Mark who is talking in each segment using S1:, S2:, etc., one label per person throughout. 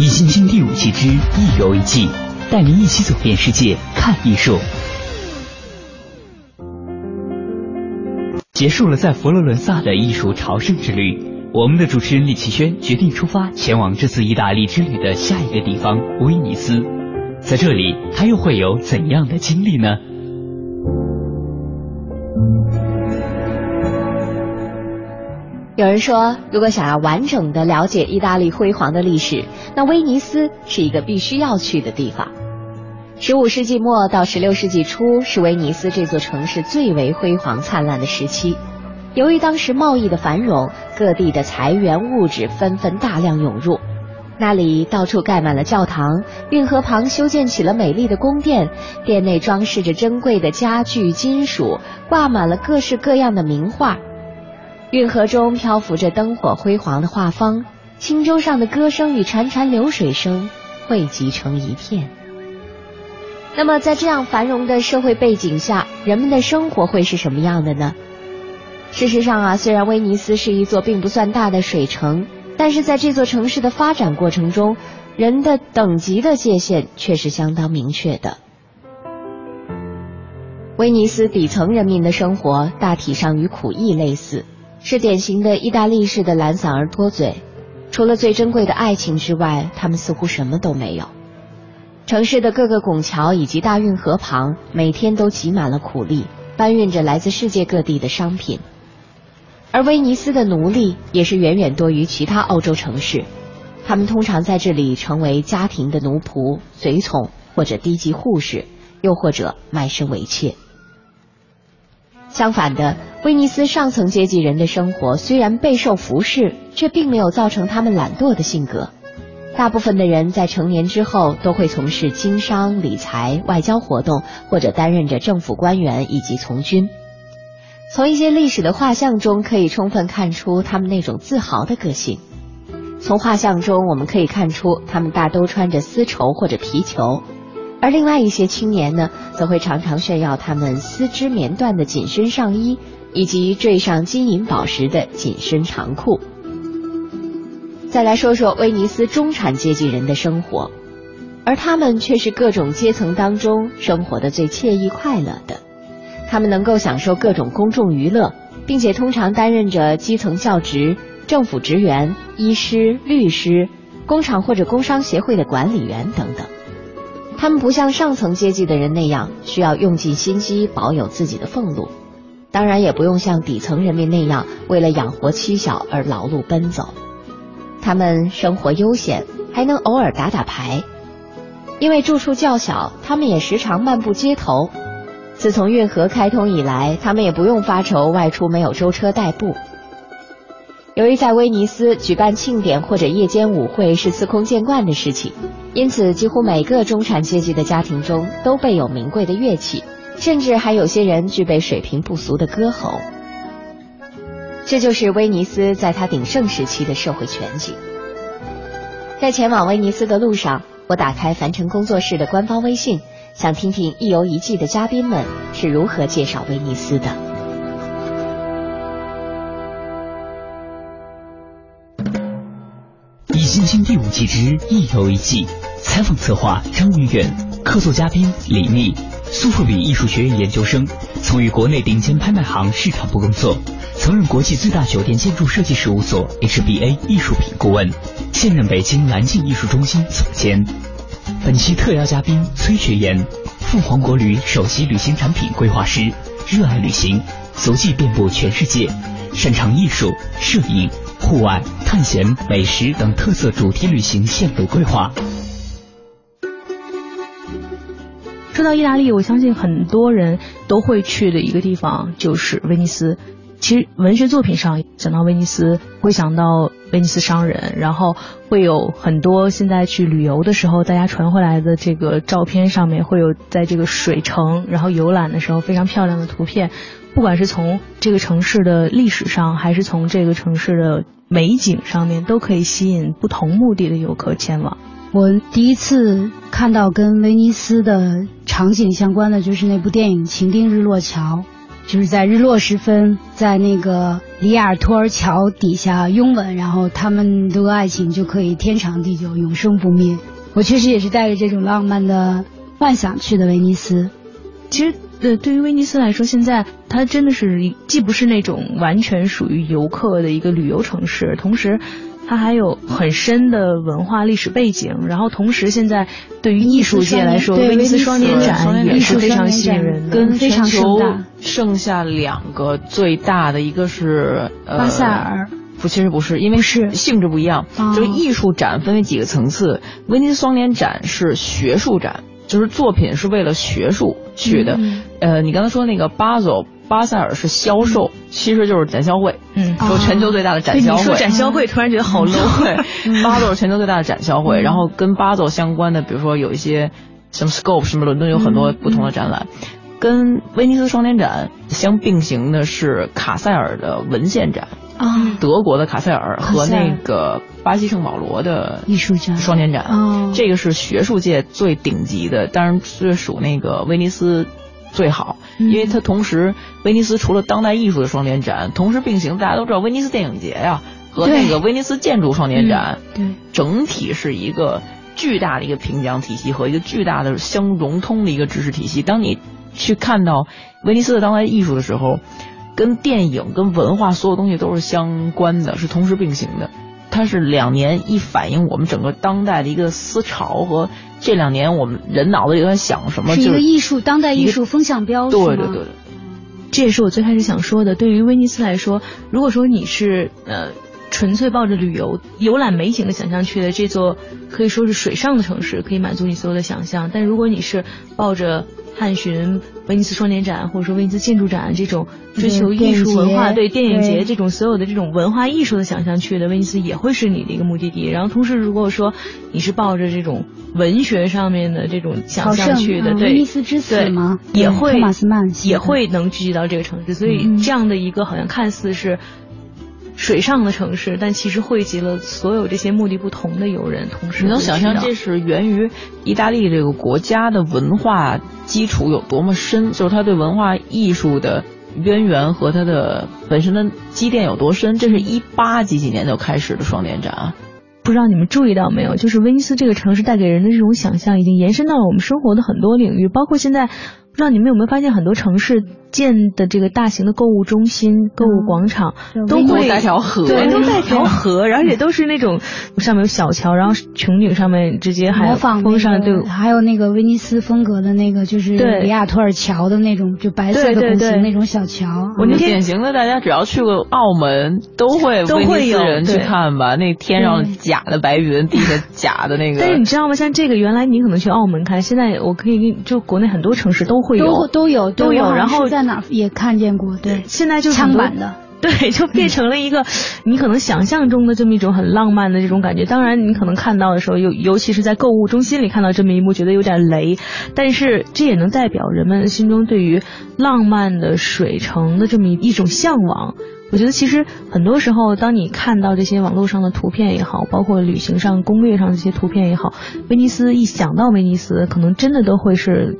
S1: 一星星第五季之一游一季，带您一起走遍世界，看艺术。结束了在佛罗伦萨的艺术朝圣之旅。我们的主持人李奇轩决定出发，前往这次意大利之旅的下一个地方——威尼斯。在这里，他又会有怎样的经历呢？
S2: 有人说，如果想要完整的了解意大利辉煌的历史，那威尼斯是一个必须要去的地方。十五世纪末到十六世纪初是威尼斯这座城市最为辉煌灿烂的时期。由于当时贸易的繁荣，各地的财源物质纷纷大量涌入，那里到处盖满了教堂，运河旁修建起了美丽的宫殿，殿内装饰着珍贵的家具、金属，挂满了各式各样的名画。运河中漂浮着灯火辉煌的画舫，轻舟上的歌声与潺潺流水声汇集成一片。那么，在这样繁荣的社会背景下，人们的生活会是什么样的呢？事实上啊，虽然威尼斯是一座并不算大的水城，但是在这座城市的发展过程中，人的等级的界限却是相当明确的。威尼斯底层人民的生活大体上与苦役类似。是典型的意大利式的懒散而多嘴，除了最珍贵的爱情之外，他们似乎什么都没有。城市的各个拱桥以及大运河旁，每天都挤满了苦力，搬运着来自世界各地的商品。而威尼斯的奴隶也是远远多于其他欧洲城市，他们通常在这里成为家庭的奴仆、随从或者低级护士，又或者卖身为妾。相反的，威尼斯上层阶级人的生活虽然备受服侍，却并没有造成他们懒惰的性格。大部分的人在成年之后都会从事经商、理财、外交活动，或者担任着政府官员以及从军。从一些历史的画像中可以充分看出他们那种自豪的个性。从画像中我们可以看出，他们大都穿着丝绸或者皮裘。而另外一些青年呢，则会常常炫耀他们丝织棉缎的紧身上衣，以及缀上金银宝石的紧身长裤。再来说说威尼斯中产阶级人的生活，而他们却是各种阶层当中生活的最惬意快乐的。他们能够享受各种公众娱乐，并且通常担任着基层教职、政府职员、医师、律师、工厂或者工商协会的管理员等等。他们不像上层阶级的人那样需要用尽心机保有自己的俸禄，当然也不用像底层人民那样为了养活妻小而劳碌奔走。他们生活悠闲，还能偶尔打打牌。因为住处较小，他们也时常漫步街头。自从运河开通以来，他们也不用发愁外出没有舟车代步。由于在威尼斯举办庆典或者夜间舞会是司空见惯的事情，因此几乎每个中产阶级的家庭中都备有名贵的乐器，甚至还有些人具备水平不俗的歌喉。这就是威尼斯在它鼎盛时期的社会全景。在前往威尼斯的路上，我打开凡尘工作室的官方微信，想听听一游一季的嘉宾们是如何介绍威尼斯的。
S1: 新星第五季之一游一季，采访策划张云远，客座嘉宾李密，苏富比艺术学院研究生，曾于国内顶尖拍卖行市场部工作，曾任国际最大酒店建筑设计事务所 HBA 艺术品顾问，现任北京蓝镜艺术中心总监。本期特邀嘉宾崔学言，凤凰国旅首席旅行产品规划师，热爱旅行，足迹遍布全世界，擅长艺术、摄影。户外探险、美食等特色主题旅行线路规划。
S3: 说到意大利，我相信很多人都会去的一个地方就是威尼斯。其实文学作品上讲到威尼斯，会想到威尼斯商人，然后会有很多现在去旅游的时候，大家传回来的这个照片上面会有在这个水城然后游览的时候非常漂亮的图片。不管是从这个城市的历史上，还是从这个城市的美景上面，都可以吸引不同目的的游客前往。
S4: 我第一次看到跟威尼斯的场景相关的，就是那部电影《情定日落桥》，就是在日落时分，在那个里亚尔托尔桥底下拥吻，然后他们的爱情就可以天长地久、永生不灭。我确实也是带着这种浪漫的幻想去的威尼斯。
S3: 其实。对，对于威尼斯来说，现在它真的是既不是那种完全属于游客的一个旅游城市，同时它还有很深的文化历史背景。然后同时，现在对于艺术界来说，威尼斯双年展也是非常吸引人的，
S5: 跟全球剩下两个最大的，一个是
S4: 巴塞尔，
S5: 不，其实不是，因为
S4: 是
S5: 性质不一样。就是艺术展分为几个层次，威尼斯双年展是学术展。就是作品是为了学术去的，呃，你刚才说那个巴佐巴塞尔是销售，其实就是展销会，嗯，说全球最大的展销会。
S3: 你说展销会，突然觉得好 low。
S5: 对，巴佐是全球最大的展销会，然后跟巴佐相关的，比如说有一些什么 Scope，什么伦敦有很多不同的展览，跟威尼斯双年展相并行的是卡塞尔的文献展。啊，德国的卡塞尔和那个巴西圣保罗的
S4: 艺术展
S5: 双年展，这个是学术界最顶级的，当然是属那个威尼斯最好，因为它同时威尼斯除了当代艺术的双年展，同时并行，大家都知道威尼斯电影节呀和那个威尼斯建筑双年展，
S4: 对，
S5: 整体是一个巨大的一个评奖体系和一个巨大的相融通的一个知识体系。当你去看到威尼斯的当代艺术的时候。跟电影、跟文化所有东西都是相关的，是同时并行的。它是两年一反映我们整个当代的一个思潮和这两年我们人脑子里在想什么，
S4: 是一个艺术当代艺术风向标。
S5: 对对对对，
S3: 这也是我最开始想说的。对于威尼斯来说，如果说你是呃纯粹抱着旅游游览美景的想象去的这座可以说是水上的城市，可以满足你所有的想象。但如果你是抱着探寻威尼斯双年展，或者说威尼斯建筑展这种追求艺术文化，对电影节这种所有的这种文化艺术的想象去的威尼斯也会是你的一个目的地。然后同时，如果说你是抱着这种文学上面的这种想象去的，对
S4: 威尼斯之死吗？
S3: 也会
S4: 托马斯曼
S3: 也会能聚集到这个城市。所以这样的一个好像看似是。水上的城市，但其实汇集了所有这些目的不同的游人，同时
S5: 你能想象这是源于意大利这个国家的文化基础有多么深，就是他对文化艺术的渊源和他的本身的积淀有多深。这是一八几几年就开始的双年展啊，
S3: 不知道你们注意到没有？就是威尼斯这个城市带给人的这种想象，已经延伸到了我们生活的很多领域，包括现在，不知道你们有没有发现很多城市。建的这个大型的购物中心、购物广场都会
S5: 带条河，
S3: 对，都带条河，而且都是那种上面有小桥，然后穹顶上面直接还封上，对，
S4: 还有那个威尼斯风格的那个，就是里亚托尔桥的那种，就白色的拱形那种小桥。
S5: 我那天典型的，大家只要去过澳门，都会
S3: 都会有
S5: 人去看吧？那天上假的白云，地下假的那个。
S3: 但是你知道吗？像这个，原来你可能去澳门看，现在我可以就国内很多城市都会有，
S4: 都都有
S3: 都有，然后。
S4: 在哪也看见过，对，
S3: 现在就是
S4: 枪版的，
S3: 对，就变成了一个你可能想象中的这么一种很浪漫的这种感觉。当然，你可能看到的时候，尤尤其是在购物中心里看到这么一幕，觉得有点雷，但是这也能代表人们心中对于浪漫的水城的这么一种向往。我觉得其实很多时候，当你看到这些网络上的图片也好，包括旅行上攻略上这些图片也好，威尼斯一想到威尼斯，可能真的都会是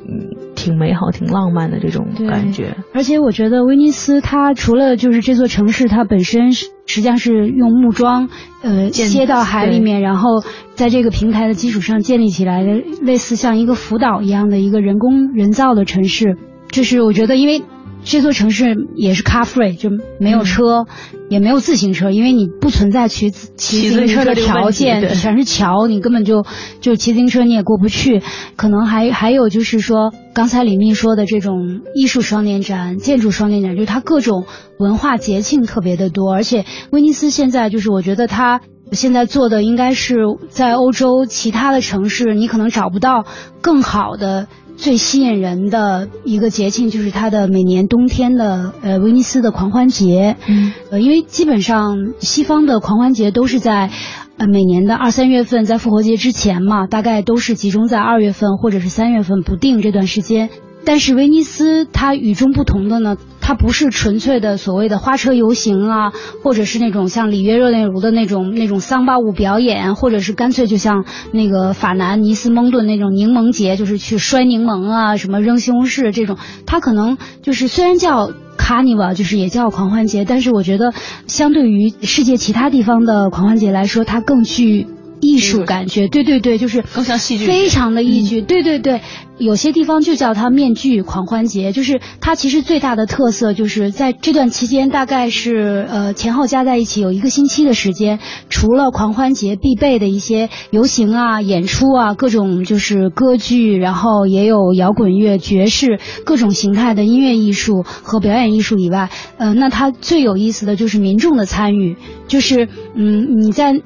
S3: 挺美好、挺浪漫的这种感觉。
S4: 而且我觉得威尼斯它除了就是这座城市它本身是。实际上是用木桩，呃，接到海里面，然后在这个平台的基础上建立起来的，类似像一个浮岛一样的一个人工人造的城市。这是我觉得，因为。这座城市也是 car free，就没有车，也没有自行车，因为你不存在骑骑自行车的条件，全是桥，你根本就就骑自行车你也过不去。可能还还有就是说，刚才李密说的这种艺术双年展、建筑双年展，就是它各种文化节庆特别的多，而且威尼斯现在就是我觉得它现在做的应该是在欧洲其他的城市，你可能找不到更好的。最吸引人的一个节庆就是它的每年冬天的呃威尼斯的狂欢节，嗯，呃，因为基本上西方的狂欢节都是在呃每年的二三月份，在复活节之前嘛，大概都是集中在二月份或者是三月份不定这段时间。但是威尼斯它与众不同的呢，它不是纯粹的所谓的花车游行啊，或者是那种像里约热内卢的那种那种桑巴舞表演，或者是干脆就像那个法南尼斯蒙顿那种柠檬节，就是去摔柠檬啊，什么扔西红柿这种，它可能就是虽然叫 Carnival，就是也叫狂欢节，但是我觉得相对于世界其他地方的狂欢节来说，它更具。艺术感觉，对对对，就是
S5: 更像戏剧，
S4: 非常的戏剧，对对对。有些地方就叫它面具狂欢节，就是它其实最大的特色就是在这段期间，大概是呃前后加在一起有一个星期的时间，除了狂欢节必备的一些游行啊、演出啊、各种就是歌剧，然后也有摇滚乐、爵士各种形态的音乐艺术和表演艺术以外，呃，那它最有意思的就是民众的参与，就是嗯你在。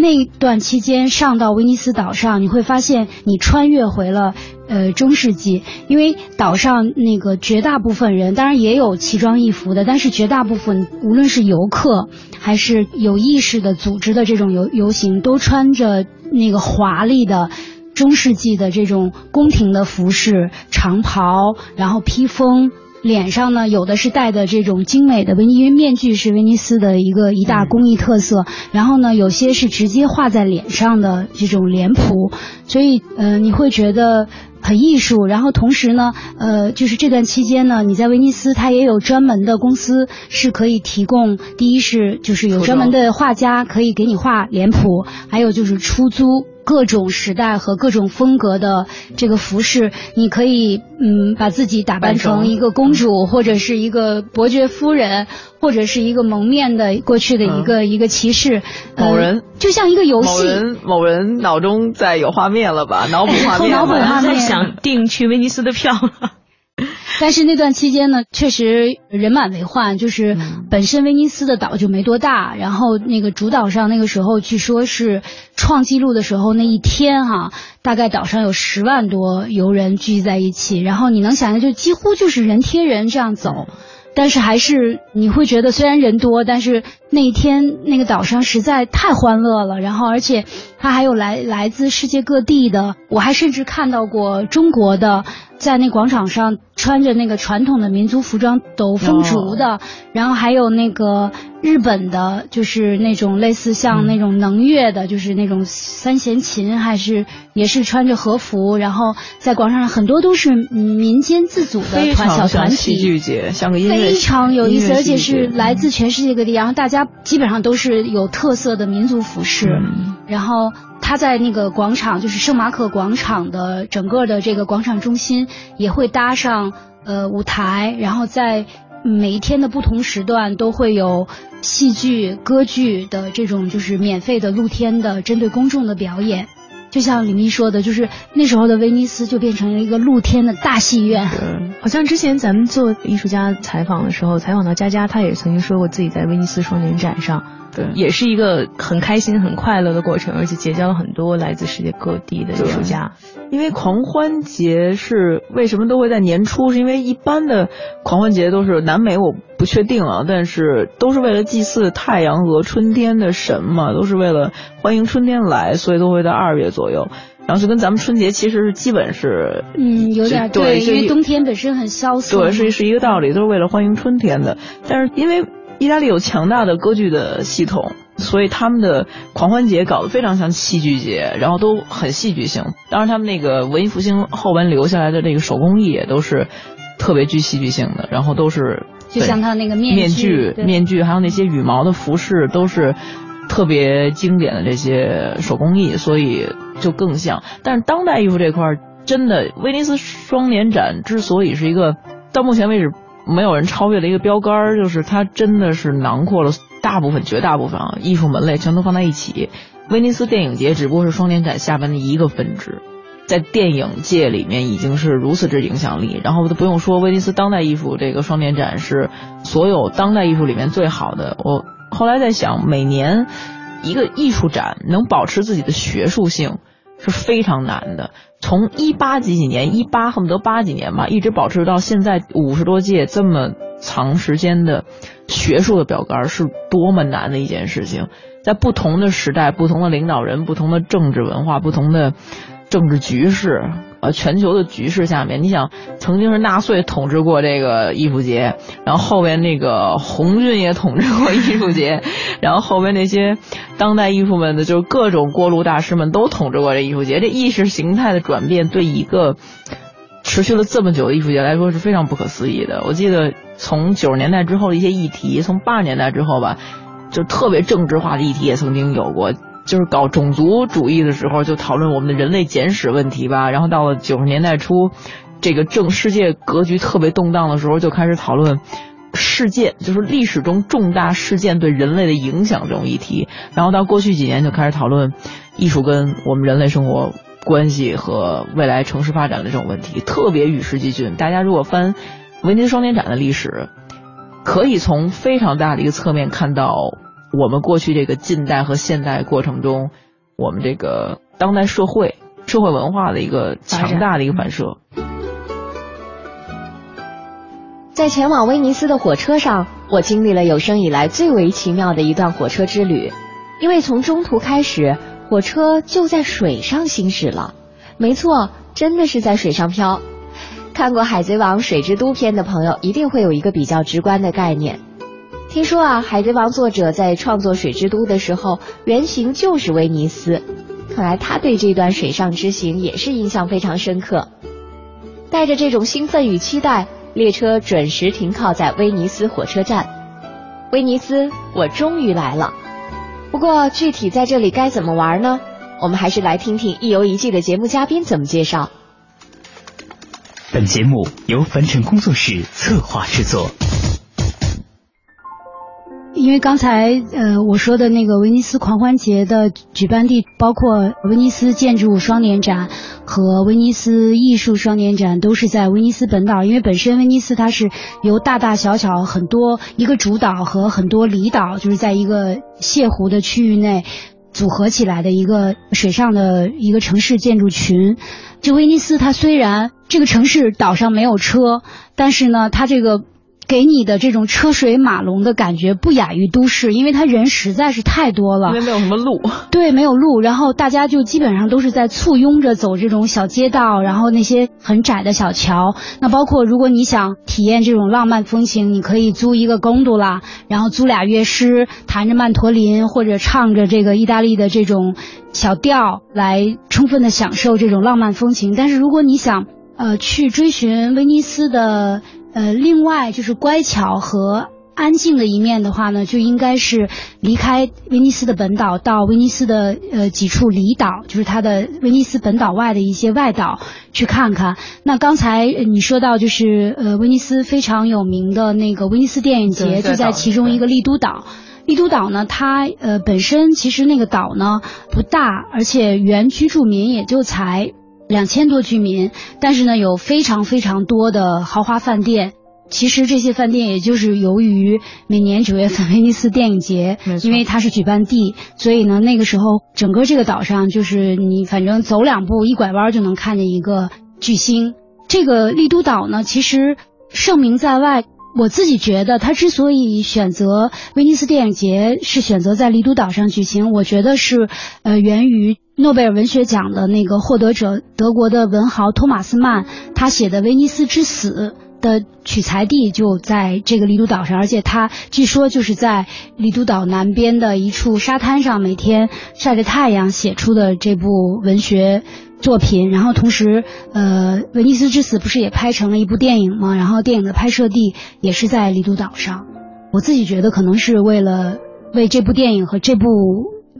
S4: 那一段期间上到威尼斯岛上，你会发现你穿越回了呃中世纪，因为岛上那个绝大部分人，当然也有奇装异服的，但是绝大部分无论是游客还是有意识的组织的这种游游行，都穿着那个华丽的中世纪的这种宫廷的服饰，长袍，然后披风。脸上呢，有的是戴的这种精美的威尼，因为面具是威尼斯的一个一大工艺特色。然后呢，有些是直接画在脸上的这种脸谱，所以呃，你会觉得很艺术。然后同时呢，呃，就是这段期间呢，你在威尼斯，它也有专门的公司是可以提供，第一是就是有专门的画家可以给你画脸谱，还有就是出租。各种时代和各种风格的这个服饰，你可以嗯把自己打扮成一个公主，或者是一个伯爵夫人，或者是一个蒙面的过去的一个一个骑士。
S5: 某人
S4: 就像一个游戏。
S5: 某人某人脑中在有画面了吧？脑补画面。
S4: 脑补画面。
S3: 想订去威尼斯的票。
S4: 但是那段期间呢，确实人满为患，就是本身威尼斯的岛就没多大，然后那个主岛上那个时候据说是创纪录的时候那一天哈，大概岛上有十万多游人聚集在一起，然后你能想象就几乎就是人贴人这样走，但是还是你会觉得虽然人多，但是那一天那个岛上实在太欢乐了，然后而且他还有来来自世界各地的，我还甚至看到过中国的。在那广场上穿着那个传统的民族服装抖风竹的，然后还有那个日本的，就是那种类似像那种能乐的，就是那种三弦琴，还是也是穿着和服，然后在广场上很多都是民间自组的团小团体，
S5: 戏剧节，像个音乐
S4: 非常有意思，而且是来自全世界各地，然后大家基本上都是有特色的民族服饰，然后。他在那个广场，就是圣马可广场的整个的这个广场中心，也会搭上呃舞台，然后在每一天的不同时段都会有戏剧、歌剧的这种就是免费的露天的针对公众的表演。就像李密说的，就是那时候的威尼斯就变成了一个露天的大戏院。
S3: 好像之前咱们做艺术家采访的时候，采访到佳佳，她也曾经说过自己在威尼斯双年展上。
S5: 对，
S3: 也是一个很开心、很快乐的过程，而且结交了很多来自世界各地的艺术家。
S5: 因为狂欢节是为什么都会在年初？是因为一般的狂欢节都是南美，我不确定啊，但是都是为了祭祀太阳和春天的神嘛，都是为了欢迎春天来，所以都会在二月左右。然后就跟咱们春节其实是基本是，
S4: 嗯，有点对，因为冬天本身很萧瑟。
S5: 对，是是一个道理，都是为了欢迎春天的。但是因为。意大利有强大的歌剧的系统，所以他们的狂欢节搞得非常像戏剧节，然后都很戏剧性。当然，他们那个文艺复兴后文留下来的这个手工艺也都是特别具戏剧性的，然后都是
S4: 就像他那个面
S5: 面具、面具，还有那些羽毛的服饰，都是特别经典的这些手工艺，所以就更像。但是当代艺术这块儿，真的威尼斯双年展之所以是一个到目前为止没有人超越的一个标杆儿，就是它真的是囊括了大部分、绝大部分啊艺术门类全都放在一起。威尼斯电影节只不过是双年展下边的一个分支。在电影界里面已经是如此之影响力，然后都不用说威尼斯当代艺术这个双年展是所有当代艺术里面最好的。我后来在想，每年一个艺术展能保持自己的学术性是非常难的。从一八几几年，一八恨不得八几年吧，一直保持到现在五十多届这么长时间的学术的标杆，是多么难的一件事情。在不同的时代、不同的领导人、不同的政治文化、不同的。政治局势，呃，全球的局势下面，你想，曾经是纳粹统治过这个艺术节，然后后边那个红军也统治过艺术节，然后后边那些当代艺术们的，就是各种过路大师们都统治过这艺术节。这意识形态的转变，对一个持续了这么久的艺术节来说是非常不可思议的。我记得从九十年代之后的一些议题，从八十年代之后吧，就特别政治化的议题也曾经有过。就是搞种族主义的时候，就讨论我们的人类简史问题吧。然后到了九十年代初，这个政世界格局特别动荡的时候，就开始讨论事件，就是历史中重大事件对人类的影响这种议题。然后到过去几年，就开始讨论艺术跟我们人类生活关系和未来城市发展的这种问题，特别与时俱进。大家如果翻威尼斯双年展的历史，可以从非常大的一个侧面看到。我们过去这个近代和现代过程中，我们这个当代社会、社会文化的一个强大的一个反射。
S2: 在前往威尼斯的火车上，我经历了有生以来最为奇妙的一段火车之旅，因为从中途开始，火车就在水上行驶了。没错，真的是在水上漂。看过《海贼王：水之都》篇的朋友，一定会有一个比较直观的概念。听说啊，《海贼王》作者在创作《水之都》的时候，原型就是威尼斯。看来他对这段水上之行也是印象非常深刻。带着这种兴奋与期待，列车准时停靠在威尼斯火车站。威尼斯，我终于来了。不过具体在这里该怎么玩呢？我们还是来听听一游一季的节目嘉宾怎么介绍。
S1: 本节目由凡尘工作室策划制作。
S4: 因为刚才呃我说的那个威尼斯狂欢节的举办地包括威尼斯建筑双年展和威尼斯艺术双年展都是在威尼斯本岛，因为本身威尼斯它是由大大小小很多一个主岛和很多离岛，就是在一个泻湖的区域内组合起来的一个水上的一个城市建筑群。就威尼斯它虽然这个城市岛上没有车，但是呢它这个。给你的这种车水马龙的感觉不亚于都市，因为他人实在是太多了。
S5: 因为没有什么路。
S4: 对，没有路，然后大家就基本上都是在簇拥着走这种小街道，然后那些很窄的小桥。那包括如果你想体验这种浪漫风情，你可以租一个公度啦，然后租俩乐师弹着曼陀林或者唱着这个意大利的这种小调来充分的享受这种浪漫风情。但是如果你想呃去追寻威尼斯的。呃，另外就是乖巧和安静的一面的话呢，就应该是离开威尼斯的本岛，到威尼斯的呃几处离岛，就是它的威尼斯本岛外的一些外岛去看看。那刚才你说到，就是呃威尼斯非常有名的那个威尼斯电影节，就在其中一个丽都岛。丽都岛呢，它呃本身其实那个岛呢不大，而且原居住民也就才。两千多居民，但是呢，有非常非常多的豪华饭店。其实这些饭店也就是由于每年九月份威尼斯电影节，因为它是举办地，所以呢，那个时候整个这个岛上就是你反正走两步一拐弯就能看见一个巨星。这个丽都岛呢，其实盛名在外。我自己觉得，他之所以选择威尼斯电影节是选择在离都岛上举行，我觉得是呃源于。诺贝尔文学奖的那个获得者，德国的文豪托马斯曼，他写的《威尼斯之死》的取材地就在这个离都岛上，而且他据说就是在离都岛南边的一处沙滩上，每天晒着太阳写出的这部文学作品。然后同时，呃，《威尼斯之死》不是也拍成了一部电影吗？然后电影的拍摄地也是在离岛岛上。我自己觉得可能是为了为这部电影和这部。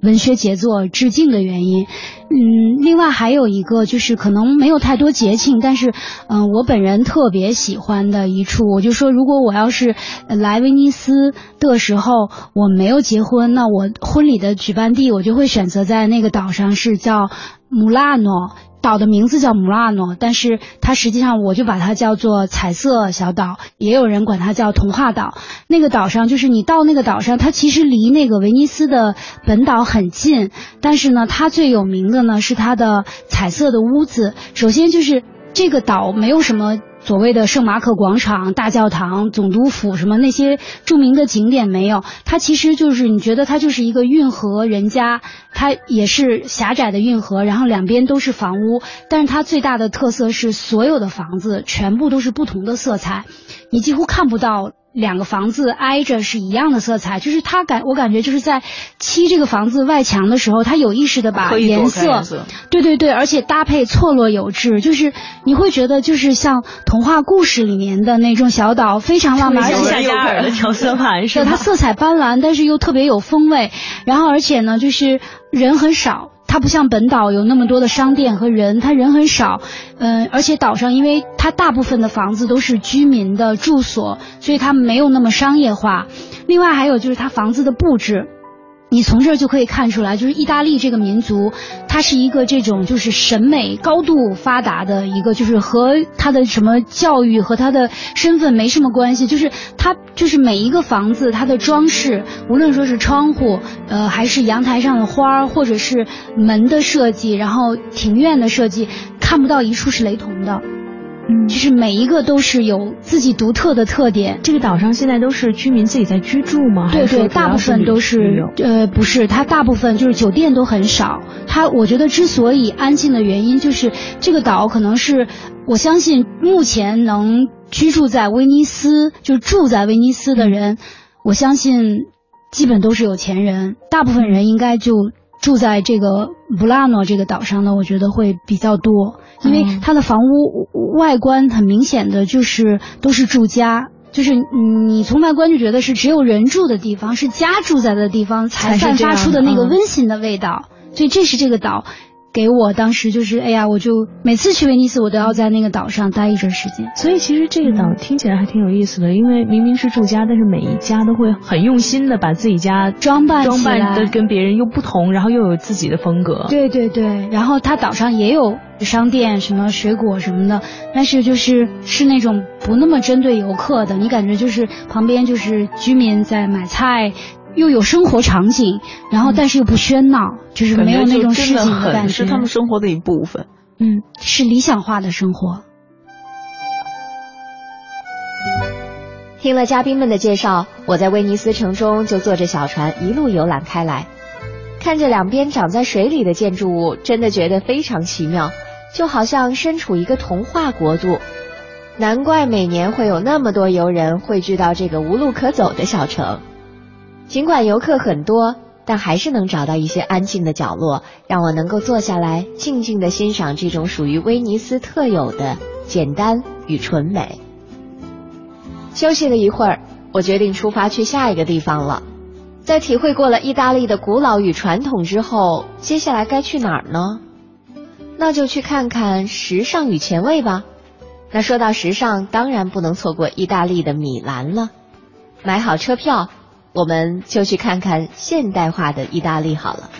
S4: 文学杰作致敬的原因，嗯，另外还有一个就是可能没有太多节庆，但是，嗯，我本人特别喜欢的一处，我就说，如果我要是来威尼斯的时候我没有结婚，那我婚礼的举办地我就会选择在那个岛上，是叫穆拉诺。岛的名字叫穆拉诺，但是它实际上我就把它叫做彩色小岛，也有人管它叫童话岛。那个岛上就是你到那个岛上，它其实离那个威尼斯的本岛很近，但是呢，它最有名的呢是它的彩色的屋子。首先就是这个岛没有什么。所谓的圣马可广场、大教堂、总督府什么那些著名的景点没有，它其实就是你觉得它就是一个运河人家，它也是狭窄的运河，然后两边都是房屋，但是它最大的特色是所有的房子全部都是不同的色彩，你几乎看不到。两个房子挨着是一样的色彩，就是他感我感觉就是在漆这个房子外墙的时候，他有意识的把颜色，对对对，而且搭配错落有致，就是你会觉得就是像童话故事里面的那种小岛，非常浪漫，而且
S3: 夏加尔的调色盘是
S4: 它色彩斑斓，但是又特别有风味，然后而且呢，就是人很少。它不像本岛有那么多的商店和人，它人很少，嗯，而且岛上因为它大部分的房子都是居民的住所，所以它没有那么商业化。另外还有就是它房子的布置。你从这儿就可以看出来，就是意大利这个民族，它是一个这种就是审美高度发达的一个，就是和他的什么教育和他的身份没什么关系，就是他就是每一个房子它的装饰，无论说是窗户，呃，还是阳台上的花儿，或者是门的设计，然后庭院的设计，看不到一处是雷同的。就是每一个都是有自己独特的特点。
S3: 这个岛上现在都是居民自己在居住吗？
S4: 对对，大部分都是。呃，不是，它大部分就是酒店都很少。它我觉得之所以安静的原因，就是这个岛可能是我相信目前能居住在威尼斯，就住在威尼斯的人，我相信基本都是有钱人。大部分人应该就住在这个布拉诺这个岛上呢，我觉得会比较多。因为它的房屋外观很明显的就是都是住家，就是你从外观就觉得是只有人住的地方，是家住在的地方才散发出的那个温馨的味道，所以这是这个岛。给我当时就是，哎呀，我就每次去威尼斯，我都要在那个岛上待一阵时间。
S3: 所以其实这个岛听起来还挺有意思的，因为明明是住家，但是每一家都会很用心的把自己家
S4: 装扮
S3: 装扮的跟别人又不同，然后又有自己的风格。
S4: 对对对，然后它岛上也有商店，什么水果什么的，但是就是是那种不那么针对游客的，你感觉就是旁边就是居民在买菜。又有生活场景，然后但是又不喧闹，就是没有那种市井的感觉，
S5: 是他们生活的一部分。
S4: 嗯，是理想化的生活。
S2: 听了嘉宾们的介绍，我在威尼斯城中就坐着小船一路游览开来，看着两边长在水里的建筑物，真的觉得非常奇妙，就好像身处一个童话国度。难怪每年会有那么多游人汇聚到这个无路可走的小城。尽管游客很多，但还是能找到一些安静的角落，让我能够坐下来，静静的欣赏这种属于威尼斯特有的简单与纯美。休息了一会儿，我决定出发去下一个地方了。在体会过了意大利的古老与传统之后，接下来该去哪儿呢？那就去看看时尚与前卫吧。那说到时尚，当然不能错过意大利的米兰了。买好车票。我们就去看看现代化的意大利好了。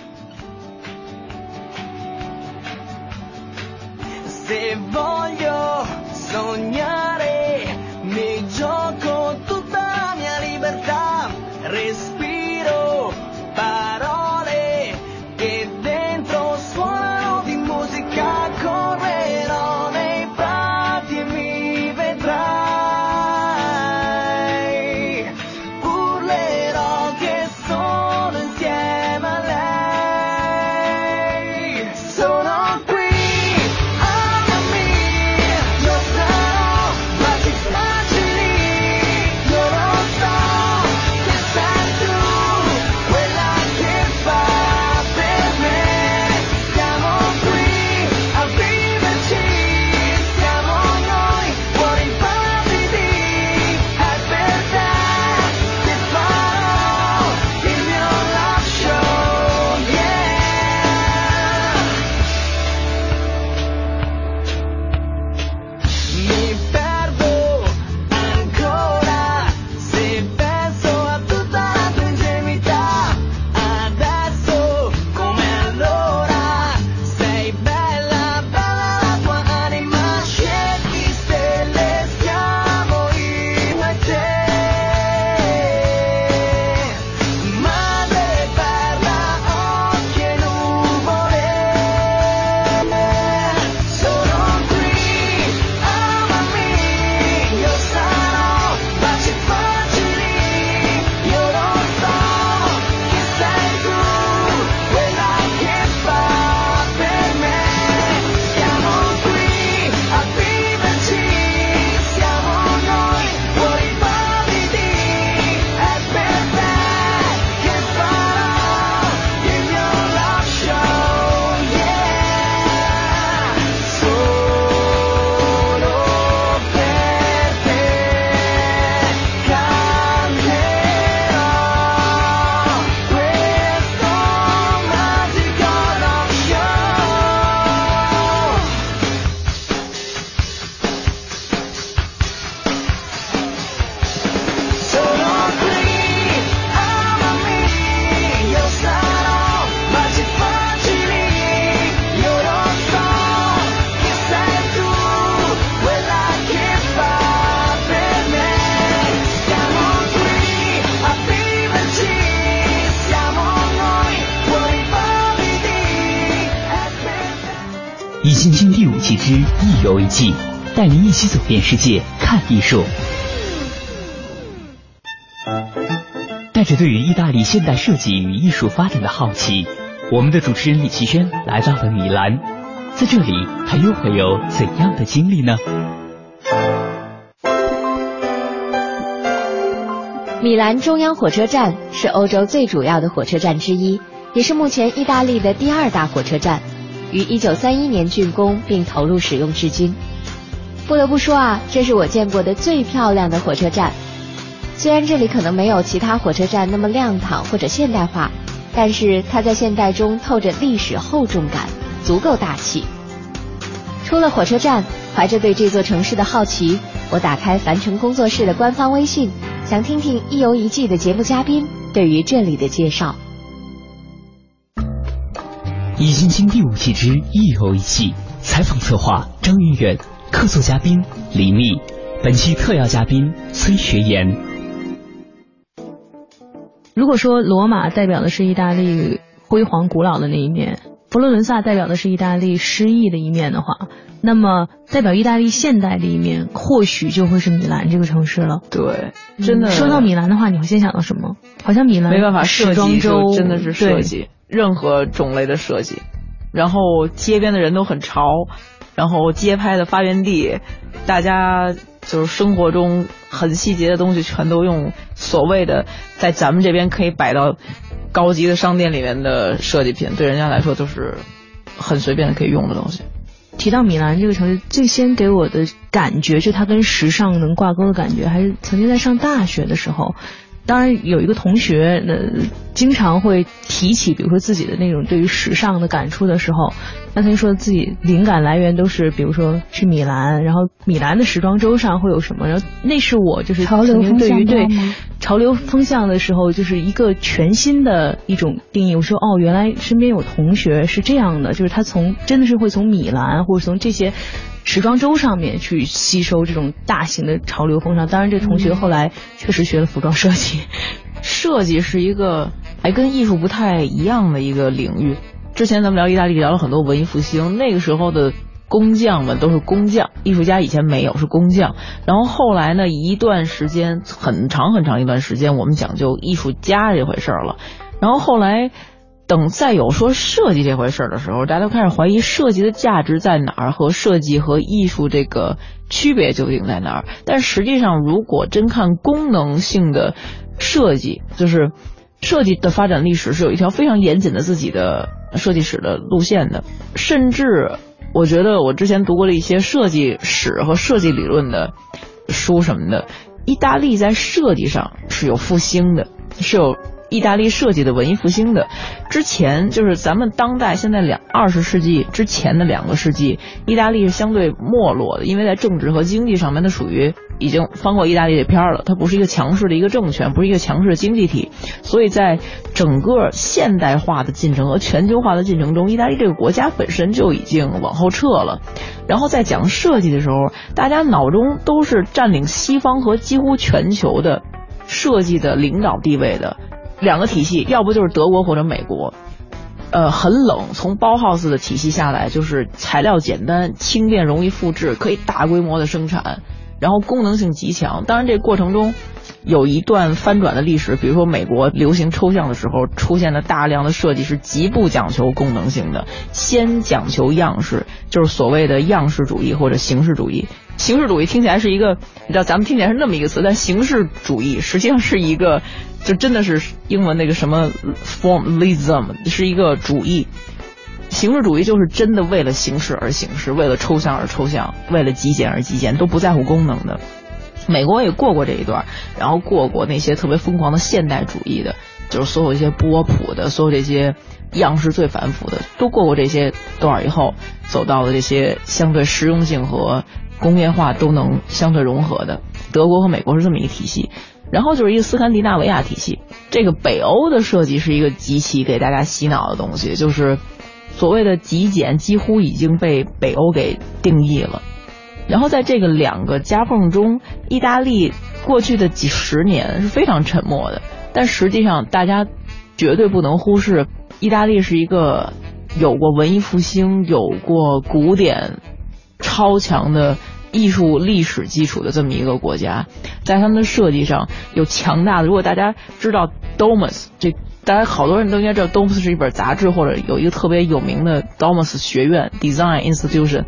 S1: 记，带您一起走遍世界看艺术。带着对于意大利现代设计与艺术发展的好奇，我们的主持人李奇轩来到了米兰，在这里他又会有怎样的经历呢？
S2: 米兰中央火车站是欧洲最主要的火车站之一，也是目前意大利的第二大火车站，于1931年竣工并投入使用至今。不得不说啊，这是我见过的最漂亮的火车站。虽然这里可能没有其他火车站那么亮堂或者现代化，但是它在现代中透着历史厚重感，足够大气。出了火车站，怀着对这座城市的好奇，我打开樊城工作室的官方微信，想听听一游一季的节目嘉宾对于这里的介绍。
S1: 一星星第五季之一游一季，采访策划张云远，客座嘉宾李密，本期特邀嘉宾崔学言。
S3: 如果说罗马代表的是意大利辉煌古老的那一面，佛罗伦萨代表的是意大利诗意的一面的话，那么代表意大利现代的一面，或许就会是米兰这个城市了。
S5: 对，真的。
S3: 说到米兰的话，你会先想到什么？好像米兰
S5: 没办法
S3: 时装周
S5: 真的是设计，任何种类的设计，然后街边的人都很潮，然后街拍的发源地，大家。就是生活中很细节的东西，全都用所谓的在咱们这边可以摆到高级的商店里面的设计品，对人家来说都是很随便的可以用的东西。
S3: 提到米兰这个城市，最先给我的感觉，就它跟时尚能挂钩的感觉，还是曾经在上大学的时候。当然有一个同学，呃，经常会提起，比如说自己的那种对于时尚的感触的时候，他就说自己灵感来源都是，比如说去米兰，然后米兰的时装周上会有什么，然后那是我就是
S4: 潮流对于
S3: 对潮流风向的时候，就是一个全新的一种定义。我说哦，原来身边有同学是这样的，就是他从真的是会从米兰或者从这些。时装周上面去吸收这种大型的潮流风尚，当然这同学后来确实学了服装设计。
S5: 设计是一个还跟艺术不太一样的一个领域。之前咱们聊意大利聊了很多文艺复兴，那个时候的工匠们都是工匠，艺术家以前没有是工匠。然后后来呢，一段时间很长很长一段时间，我们讲究艺术家这回事儿了。然后后来。等再有说设计这回事儿的时候，大家都开始怀疑设计的价值在哪儿和设计和艺术这个区别究竟在哪儿。但实际上，如果真看功能性的设计，就是设计的发展历史是有一条非常严谨的自己的设计史的路线的。甚至我觉得我之前读过了一些设计史和设计理论的书什么的，意大利在设计上是有复兴的，是有。意大利设计的文艺复兴的，之前就是咱们当代现在两二十世纪之前的两个世纪，意大利是相对没落的，因为在政治和经济上面，它属于已经翻过意大利这篇了，它不是一个强势的一个政权，不是一个强势的经济体，所以在整个现代化的进程和全球化的进程中，意大利这个国家本身就已经往后撤了。然后在讲设计的时候，大家脑中都是占领西方和几乎全球的设计的领导地位的。两个体系，要不就是德国或者美国，呃，很冷。从包豪斯的体系下来，就是材料简单、轻便、容易复制，可以大规模的生产，然后功能性极强。当然，这过程中有一段翻转的历史，比如说美国流行抽象的时候，出现了大量的设计是极不讲求功能性的，先讲求样式，就是所谓的样式主义或者形式主义。形式主义听起来是一个，你知道，咱们听起来是那么一个词，但形式主义实际上是一个，就真的是英文那个什么 form lism 是一个主义。形式主义就是真的为了形式而形式，为了抽象而抽象，为了极简而极简，都不在乎功能的。美国也过过这一段，然后过过那些特别疯狂的现代主义的，就是所有一些波普的，所有这些样式最繁复的，都过过这些段儿以后，走到了这些相对实用性和。工业化都能相对融合的，德国和美国是这么一个体系，然后就是一个斯堪的纳维亚体系。这个北欧的设计是一个极其给大家洗脑的东西，就是所谓的极简几乎已经被北欧给定义了。然后在这个两个夹缝中，意大利过去的几十年是非常沉默的，但实际上大家绝对不能忽视，意大利是一个有过文艺复兴、有过古典超强的艺术历史基础的这么一个国家，在他们的设计上有强大的。如果大家知道 Domus 这。大家好多人都应该知道，Domus 是一本杂志，或者有一个特别有名的 Domus 学院 Design Institution，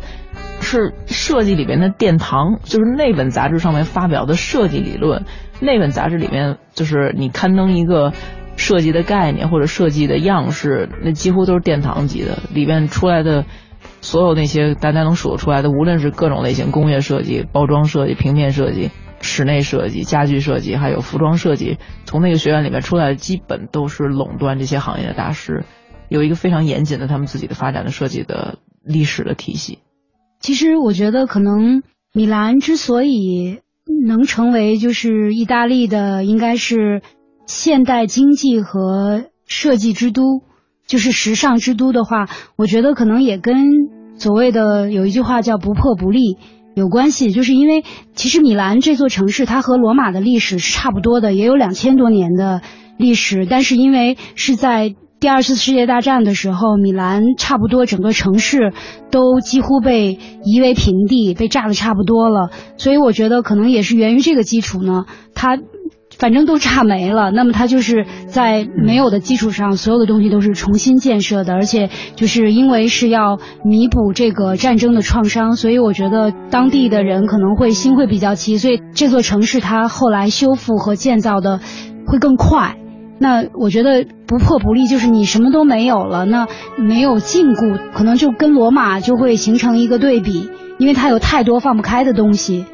S5: 是设计里边的殿堂。就是那本杂志上面发表的设计理论，那本杂志里面就是你刊登一个设计的概念或者设计的样式，那几乎都是殿堂级的。里面出来的所有那些大家能数得出来的，无论是各种类型工业设计、包装设计、平面设计。室内设计、家具设计，还有服装设计，从那个学院里面出来的，基本都是垄断这些行业的大师，有一个非常严谨的他们自己的发展的设计的历史的体系。
S4: 其实我觉得，可能米兰之所以能成为就是意大利的，应该是现代经济和设计之都，就是时尚之都的话，我觉得可能也跟所谓的有一句话叫“不破不立”。有关系，就是因为其实米兰这座城市，它和罗马的历史是差不多的，也有两千多年的历史。但是因为是在第二次世界大战的时候，米兰差不多整个城市都几乎被夷为平地，被炸的差不多了。所以我觉得可能也是源于这个基础呢，它。反正都炸没了，那么它就是在没有的基础上，所有的东西都是重新建设的，而且就是因为是要弥补这个战争的创伤，所以我觉得当地的人可能会心会比较齐，所以这座城市它后来修复和建造的会更快。那我觉得不破不立，就是你什么都没有了，那没有禁锢，可能就跟罗马就会形成一个对比，因为它有太多放不开的东西。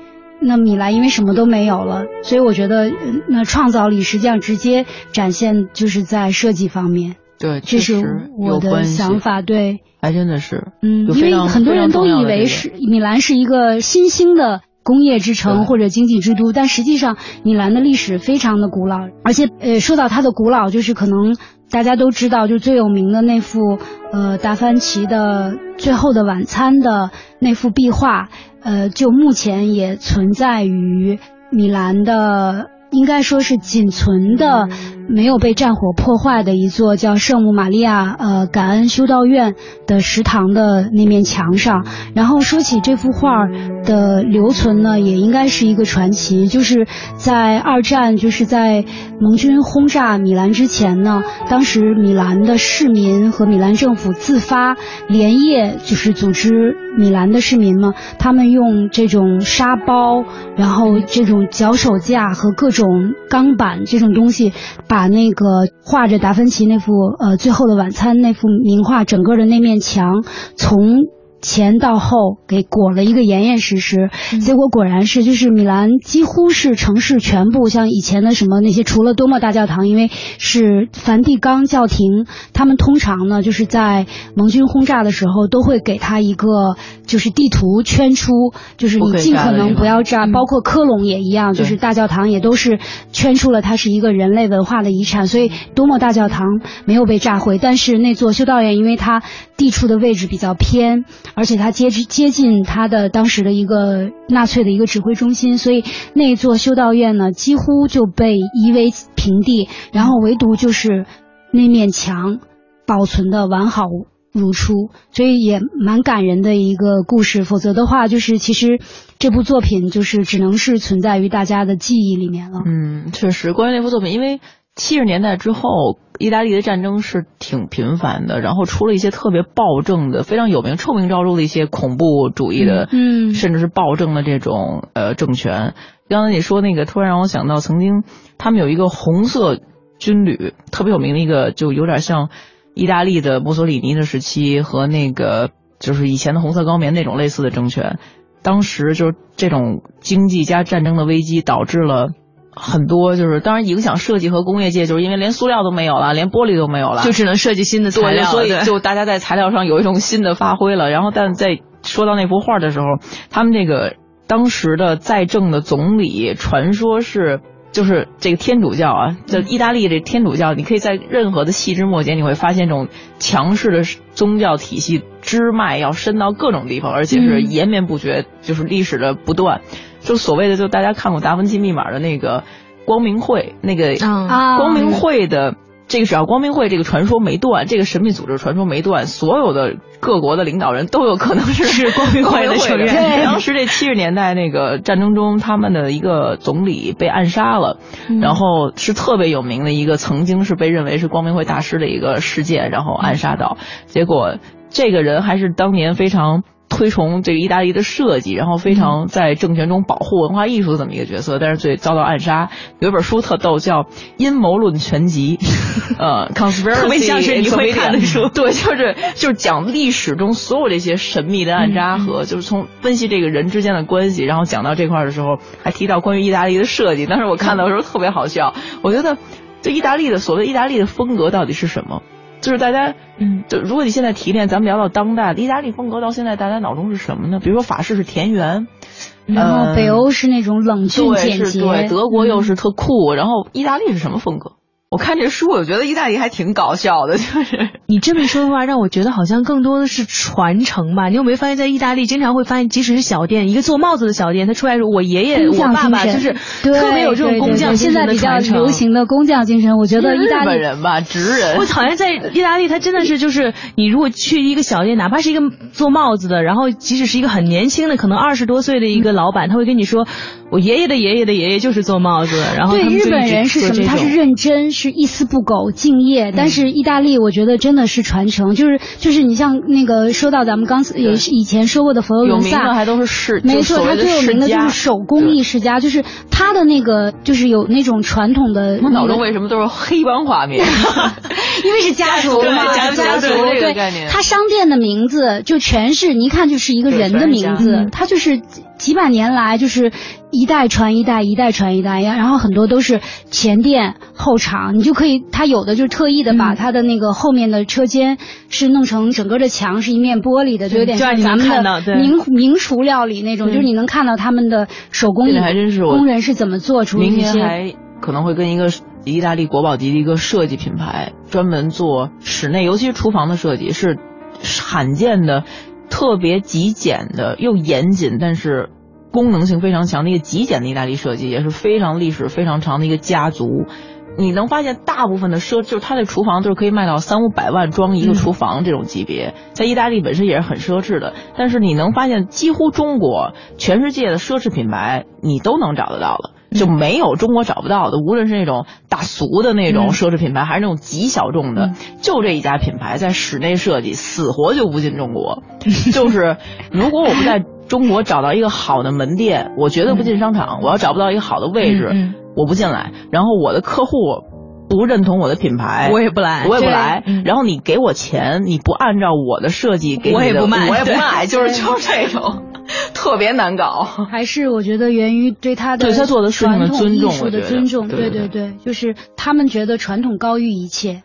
S4: 那米兰因为什么都没有了，所以我觉得那创造力实际上直接展现就是在设计方面。
S5: 对，
S4: 这是我的想法。对，
S5: 还真的是。
S4: 嗯，因为很多人都以为是米兰是一个新兴的工业之城或者经济之都，但实际上米兰的历史非常的古老，而且呃说到它的古老，就是可能大家都知道，就最有名的那幅呃达芬奇的《最后的晚餐》的那幅壁画。呃，就目前也存在于米兰的。应该说是仅存的没有被战火破坏的一座叫圣母玛利亚呃感恩修道院的食堂的那面墙上。然后说起这幅画的留存呢，也应该是一个传奇。就是在二战，就是在盟军轰炸米兰之前呢，当时米兰的市民和米兰政府自发连夜就是组织米兰的市民嘛，他们用这种沙包，然后这种脚手架和各种。种钢板这种东西，把把那个画着达芬奇那幅呃《最后的晚餐》那幅名画，整个的那面墙从。前到后给裹了一个严严实实，结果果然是就是米兰几乎是城市全部像以前的什么那些，除了多莫大教堂，因为是梵蒂冈教廷，他们通常呢就是在盟军轰炸的时候都会给他一个就是地图圈出，就是你尽可能不要炸，包括科隆也一样，就是大教堂也都是圈出了它是一个人类文化的遗产，所以多莫大教堂没有被炸毁，但是那座修道院因为它地处的位置比较偏。而且它接接近它的当时的一个纳粹的一个指挥中心，所以那座修道院呢几乎就被夷为平地，然后唯独就是那面墙保存的完好如初，所以也蛮感人的一个故事。否则的话，就是其实这部作品就是只能是存在于大家的记忆里面了。
S5: 嗯，确实，关于那部作品，因为。七十年代之后，意大利的战争是挺频繁的，然后出了一些特别暴政的、非常有名、臭名昭著的一些恐怖主义的，
S4: 嗯，
S5: 甚至是暴政的这种呃政权。刚才你说那个，突然让我想到，曾经他们有一个红色军旅，特别有名的一个，就有点像意大利的墨索里尼的时期和那个就是以前的红色高棉那种类似的政权。当时就是这种经济加战争的危机导致了。很多就是，当然影响设计和工业界，就是因为连塑料都没有了，连玻璃都没有了，
S3: 就只能设计新的材料，
S5: 所以 就大家在材料上有一种新的发挥了。然后，但在说到那幅画的时候，他们这个当时的在政的总理，传说是就是这个天主教啊，就意大利这天主教，你可以在任何的细枝末节，你会发现这种强势的宗教体系支脉要伸到各种地方，而且是延绵不绝，就是历史的不断。就所谓的，就大家看过《达芬奇密码》的那个光明会，那个光明会的这个只要光明会这个传说没断，这个神秘组织传说没断，所有的各国的领导人都有可能是
S3: 是光明会的成员。
S5: 当时这七十年代那个战争中，他们的一个总理被暗杀了，然后是特别有名的一个，曾经是被认为是光明会大师的一个事件，然后暗杀到，结果这个人还是当年非常。推崇这个意大利的设计，然后非常在政权中保护文化艺术的这么一个角色，但是最遭到暗杀。有一本书特逗，叫《阴谋论全集》，呃，conspiracy，
S3: 特别像是你会看的书。
S5: 对，就是就是讲历史中所有这些神秘的暗杀和就是从分析这个人之间的关系，然后讲到这块的时候，还提到关于意大利的设计。当时我看到的时候特别好笑，我觉得这意大利的所谓意大利的风格到底是什么？就是大家，嗯，就如果你现在提炼，咱们聊到当代意大利风格，到现在大家脑中是什么呢？比如说法式是田园，
S4: 然后北欧是那种冷峻简洁，
S5: 对，德国又是特酷，然后意大利是什么风格？我看这书，我觉得意大利还挺搞笑的，就是
S3: 你这么一说的话，让我觉得好像更多的是传承吧。你有没有发现，在意大利经常会发现，即使是小店，一个做帽子的小店，他出来时候我爷爷、我爸爸就是特别有这种工匠精神
S4: 的传承。现在比较流行的工匠精神，我觉得意大
S5: 利人吧，职人。
S3: 我好像在意大利，他真的是就是你如果去一个小店，哪怕是一个做帽子的，然后即使是一个很年轻的，可能二十多岁的一个老板，他会跟你说，我爷爷的爷爷的爷爷就是做帽子。然后
S4: 对日本人是什么？他是认真，是一丝不苟。敬业，但是意大利我觉得真的是传承，就是就是你像那个说到咱们刚也是以前说过的佛罗伦萨，
S5: 还都是世，
S4: 没错，他最有名的就是手工艺世家，就是他的那个就是有那种传统的。
S5: 我脑中为什么都是黑帮画面？
S4: 因为是家族嘛，
S5: 家
S4: 族这个概念。他商店的名字就全是，你一看就是一个人的名字，他就是几百年来就是一代传一代，一代传一代呀。然后很多都是前店后厂，你就可以，他有的就是特意的把他的那个后面的车间是弄成整个的墙是一面玻璃的，就有点像咱们的名名厨料理那种，就是你能看到他们的手工艺工人是怎么做出
S5: 明年还可能会跟一个。意大利国宝级的一个设计品牌，专门做室内，尤其是厨房的设计，是罕见的、特别极简的又严谨，但是功能性非常强的一个极简的意大利设计，也是非常历史非常长的一个家族。你能发现，大部分的奢就是它的厨房都是可以卖到三五百万装一个厨房这种级别，在意大利本身也是很奢侈的。但是你能发现，几乎中国全世界的奢侈品牌你都能找得到了。就没有中国找不到的，无论是那种大俗的那种奢侈品牌，还是那种极小众的，就这一家品牌在室内设计死活就不进中国。就是如果我不在中国找到一个好的门店，我绝对不进商场。我要找不到一个好的位置，我不进来。然后我的客户不认同我的品牌，
S3: 我也不来，
S5: 我也不来。然后你给我钱，你不按照我的设计给你的，
S3: 我也不卖，
S5: 我也不卖，就是就是这种。特别难搞，
S4: 还是我觉得源于对他的
S5: 对他做的事情的尊重，
S4: 艺术的尊重，对对。对，就是他们觉得传统高于一切。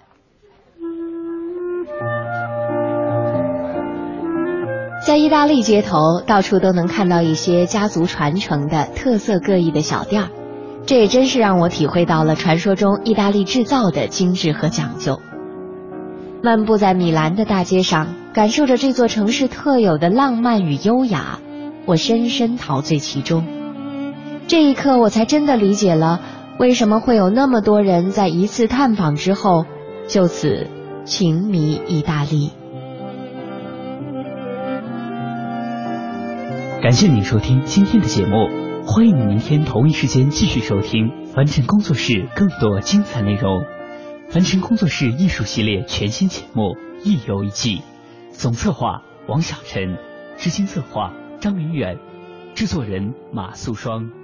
S2: 在意大利街头，到处都能看到一些家族传承的特色各异的小店儿，这也真是让我体会到了传说中意大利制造的精致和讲究。漫步在米兰的大街上，感受着这座城市特有的浪漫与优雅，我深深陶醉其中。这一刻，我才真的理解了为什么会有那么多人在一次探访之后就此情迷意大利。
S1: 感谢您收听今天的节目，欢迎您明天同一时间继续收听凡尘工作室更多精彩内容。凡尘工作室艺术系列全新节目《一游一季》，总策划王小晨，执行策划张明远，制作人马素双。